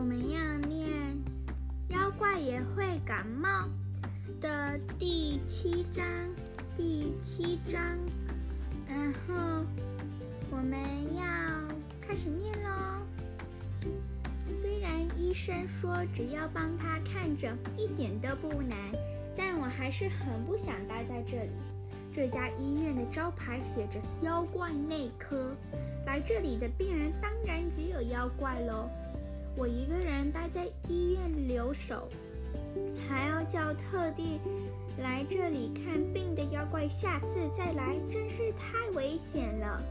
我们要念《妖怪也会感冒》的第七章，第七章，然后我们要开始念喽。虽然医生说只要帮他看着一点都不难，但我还是很不想待在这里。这家医院的招牌写着“妖怪内科”，来这里的病人当然只有妖怪喽。我一个人待在医院留守，还要叫特地来这里看病的妖怪下次再来，真是太危险了。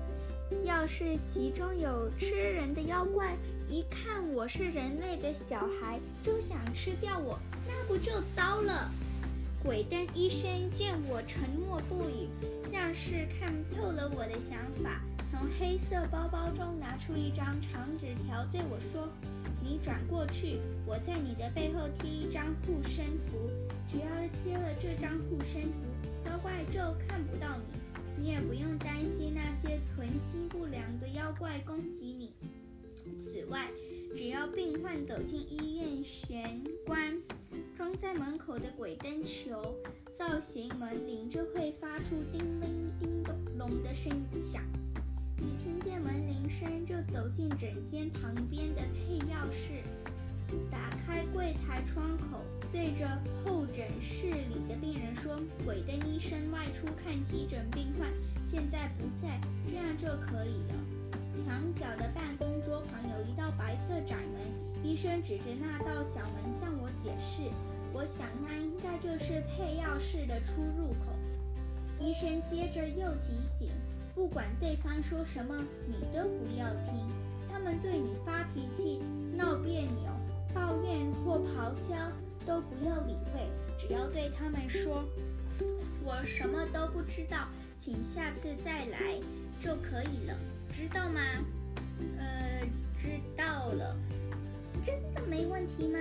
要是其中有吃人的妖怪，一看我是人类的小孩，就想吃掉我，那不就糟了？鬼灯医生见我沉默不语，像是看透了我的想法，从黑色包包中拿出一张长纸条，对我说。你转过去，我在你的背后贴一张护身符。只要贴了这张护身符，妖怪就看不到你，你也不用担心那些存心不良的妖怪攻击你。此外，只要病患走进医院玄关，装在门口的鬼灯球造型门铃就会发出叮铃叮咚隆的声响。医生，就走进诊间旁边的配药室，打开柜台窗口，对着候诊室里的病人说：“鬼灯医生外出看急诊病患，现在不在，这样就可以了。”墙角的办公桌旁有一道白色窄门，医生指着那道小门向我解释：“我想那应该就是配药室的出入口。”医生接着又提醒。不管对方说什么，你都不要听。他们对你发脾气、闹别扭、抱怨或咆哮，都不要理会。只要对他们说：“我什么都不知道，请下次再来就可以了，知道吗？”“呃，知道了。”“真的没问题吗？”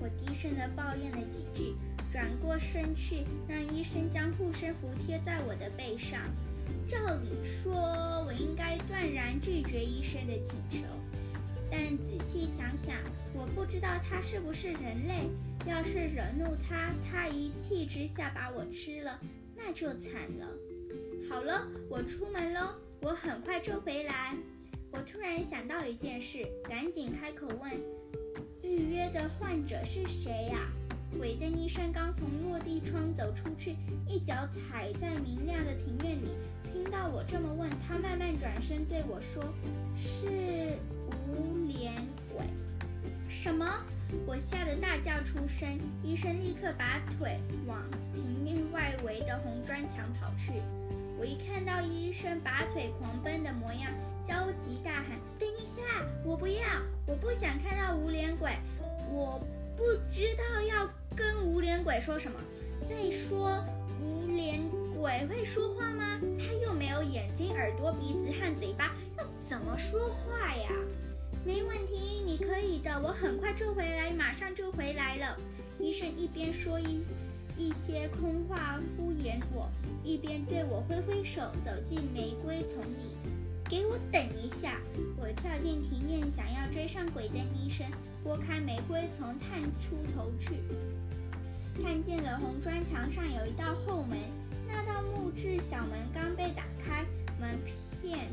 我低声的抱怨了几句，转过身去，让医生将护身符贴在我的背上。照理说，我应该断然拒绝医生的请求，但仔细想想，我不知道他是不是人类。要是惹怒他，他一气之下把我吃了，那就惨了。好了，我出门喽，我很快就回来。我突然想到一件事，赶紧开口问：“预约的患者是谁呀？”鬼灯医生刚从落地窗走出去，一脚踩在明亮的庭院里。听到我这么问，他慢慢转身对我说：“是无脸鬼。”什么？我吓得大叫出声。医生立刻把腿往庭院外围的红砖墙跑去。我一看到医生拔腿狂奔的模样，焦急大喊：“等一下！我不要！我不想看到无脸鬼！我不知道要跟无脸鬼说什么。再说，无脸……”鬼会说话吗？没有眼睛、耳朵、鼻子和嘴巴，要怎么说话呀？没问题，你可以的，我很快就回来，马上就回来了。医生一边说一一些空话敷衍我，一边对我挥挥手，走进玫瑰丛里。给我等一下！我跳进庭院，想要追上鬼灯医生，拨开玫瑰丛，探出头去，看见了红砖墙上有一道后门。那道木质小门刚被打开，门片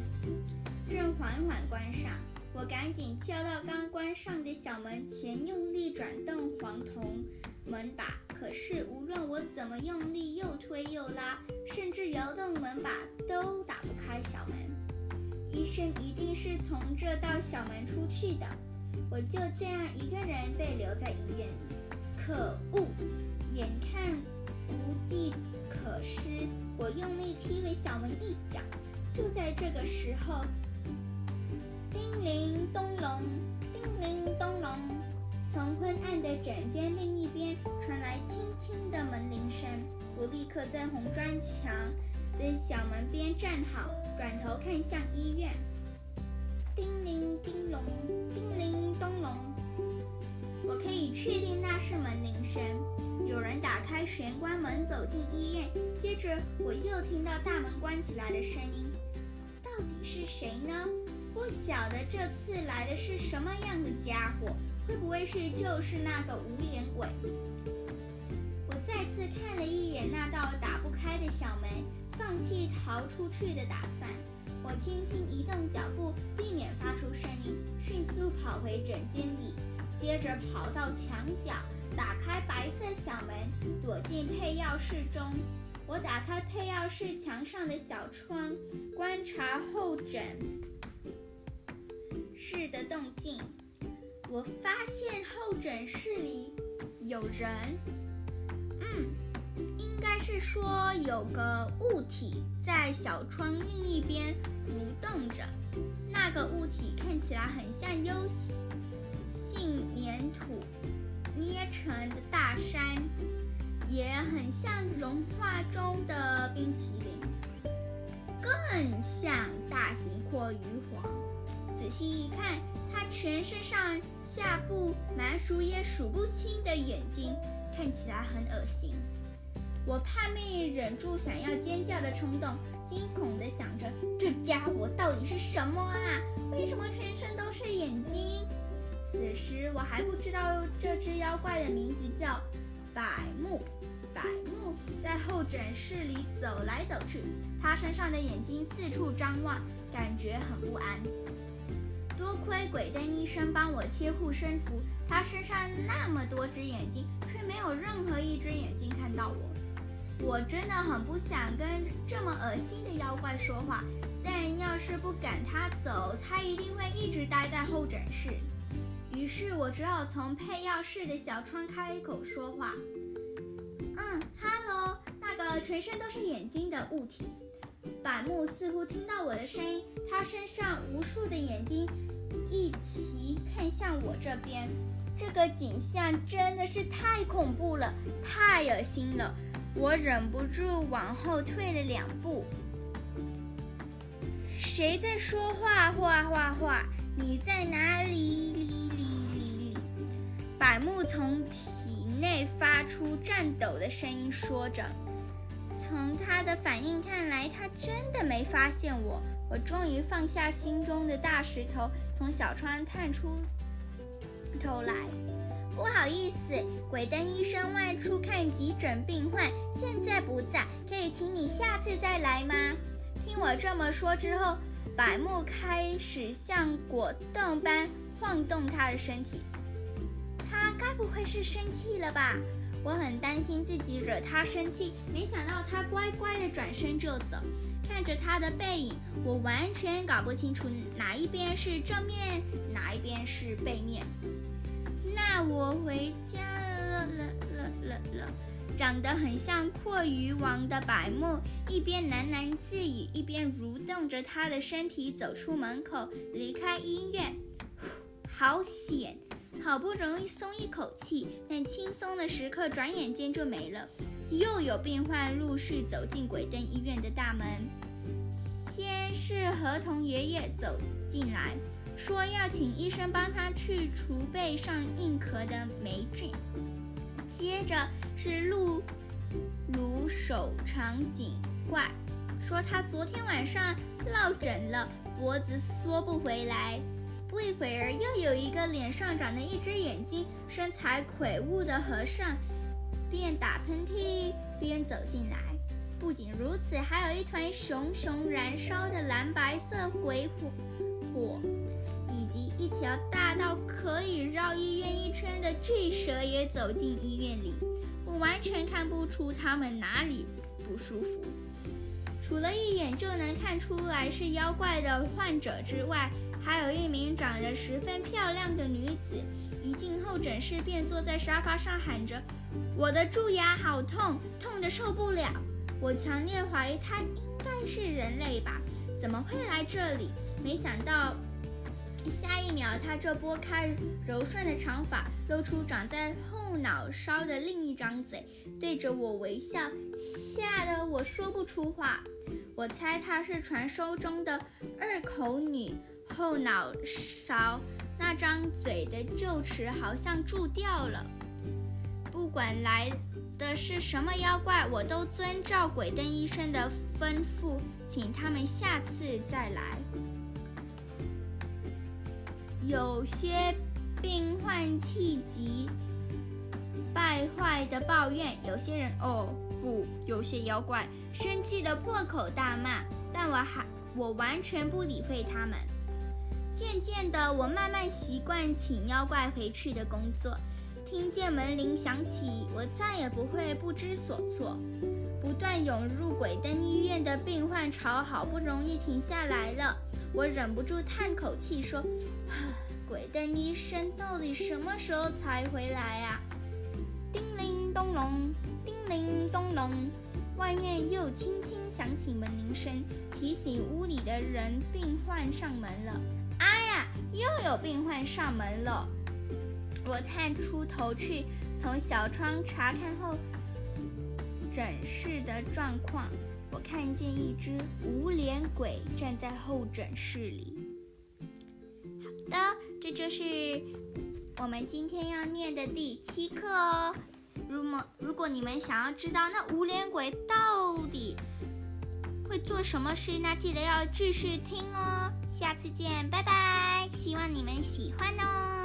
正缓缓关上。我赶紧跳到刚关上的小门前，用力转动黄铜门把。可是无论我怎么用力，又推又拉，甚至摇动门把，都打不开小门。医生一定是从这道小门出去的。我就这样一个人被留在医院里。可恶！眼看无计。可是我用力踢了小门一脚，就在这个时候，叮铃咚隆，叮铃咚隆，从昏暗的诊间另一边传来轻轻的门铃声。我立刻在红砖墙的小门边站好，转头看向医院，叮铃叮隆，叮铃咚隆，我可以确定那是门铃声。有人打开玄关门走进医院，我又听到大门关起来的声音。到底是谁呢？不晓得这次来的是什么样的家伙。会不会是就是那个无脸鬼？我再次看了一眼那道打不开的小门，放弃逃出去的打算。我轻轻移动脚步，避免发出声音，迅速跑回枕间里，接着跑到墙角，打开白色小门，躲进配钥室中。我打开配药室墙上的小窗，观察候诊室的动静。我发现候诊室里有人，嗯，应该是说有个物体在小窗另一边蠕动着。那个物体看起来很像幽性粘土捏成的大山。也很像融化中的冰淇淋，更像大型阔鱼黄。仔细一看，它全身上下部满数也数不清的眼睛，看起来很恶心。我怕命忍住想要尖叫的冲动，惊恐地想着：这家伙到底是什么啊？为什么全身都是眼睛？此时我还不知道这只妖怪的名字叫百目。百目在候诊室里走来走去，他身上的眼睛四处张望，感觉很不安。多亏鬼灯医生帮我贴护身符，他身上那么多只眼睛，却没有任何一只眼睛看到我。我真的很不想跟这么恶心的妖怪说话，但要是不赶他走，他一定会一直待在候诊室。于是我只好从配药室的小窗开口说话。嗯，Hello，那个全身都是眼睛的物体。百木似乎听到我的声音，他身上无数的眼睛一齐看向我这边。这个景象真的是太恐怖了，太恶心了。我忍不住往后退了两步。谁在说话？画画画！你在哪？里。百木从体。内发出颤抖的声音，说着。从他的反应看来，他真的没发现我。我终于放下心中的大石头，从小窗探出头来。不好意思，鬼灯医生外出看急诊病患，现在不在，可以请你下次再来吗？听我这么说之后，百木开始像果冻般晃动他的身体。该不会是生气了吧？我很担心自己惹他生气，没想到他乖乖的转身就走。看着他的背影，我完全搞不清楚哪一边是正面，哪一边是背面。那我回家了了了了了。长得很像阔鱼王的百木，一边喃喃自语，一边蠕动着他的身体走出门口，离开医院。好险！好不容易松一口气，但轻松的时刻转眼间就没了。又有病患陆续走进鬼灯医院的大门。先是合同爷爷走进来，说要请医生帮他去除背上硬壳的霉菌。接着是陆鲁手长颈怪，说他昨天晚上落枕了，脖子缩不回来。不一会儿，又有一个脸上长着一只眼睛、身材魁梧的和尚，边打喷嚏边走进来。不仅如此，还有一团熊熊燃烧的蓝白色鬼火，火，以及一条大到可以绕医院一圈的巨蛇也走进医院里。我完全看不出他们哪里不舒服，除了一眼就能看出来是妖怪的患者之外。还有一名长得十分漂亮的女子，一进候诊室便坐在沙发上喊着：“我的蛀牙好痛，痛得受不了。”我强烈怀疑她应该是人类吧？怎么会来这里？没想到，下一秒她就拨开柔顺的长发，露出长在后脑勺的另一张嘴，对着我微笑，吓得我说不出话。我猜她是传说中的二口女。后脑勺那张嘴的臼齿好像蛀掉了。不管来的是什么妖怪，我都遵照鬼灯医生的吩咐，请他们下次再来。有些病患气急败坏的抱怨。有些人哦不，有些妖怪生气的破口大骂，但我还我完全不理会他们。渐渐的，我慢慢习惯请妖怪回去的工作。听见门铃响起，我再也不会不知所措。不断涌入鬼灯医院的病患潮好不容易停下来了，我忍不住叹口气说：“鬼灯医生到底什么时候才回来啊？”叮铃咚隆，叮铃咚隆，外面又轻轻响起门铃声，提醒屋里的人病患上门了。又有病患上门了！我探出头去，从小窗查看后诊室的状况。我看见一只无脸鬼站在候诊室里。好的，这就是我们今天要念的第七课哦。如果如果你们想要知道那无脸鬼到底会做什么事，那记得要继续听哦。下次见，拜拜！希望你们喜欢哦。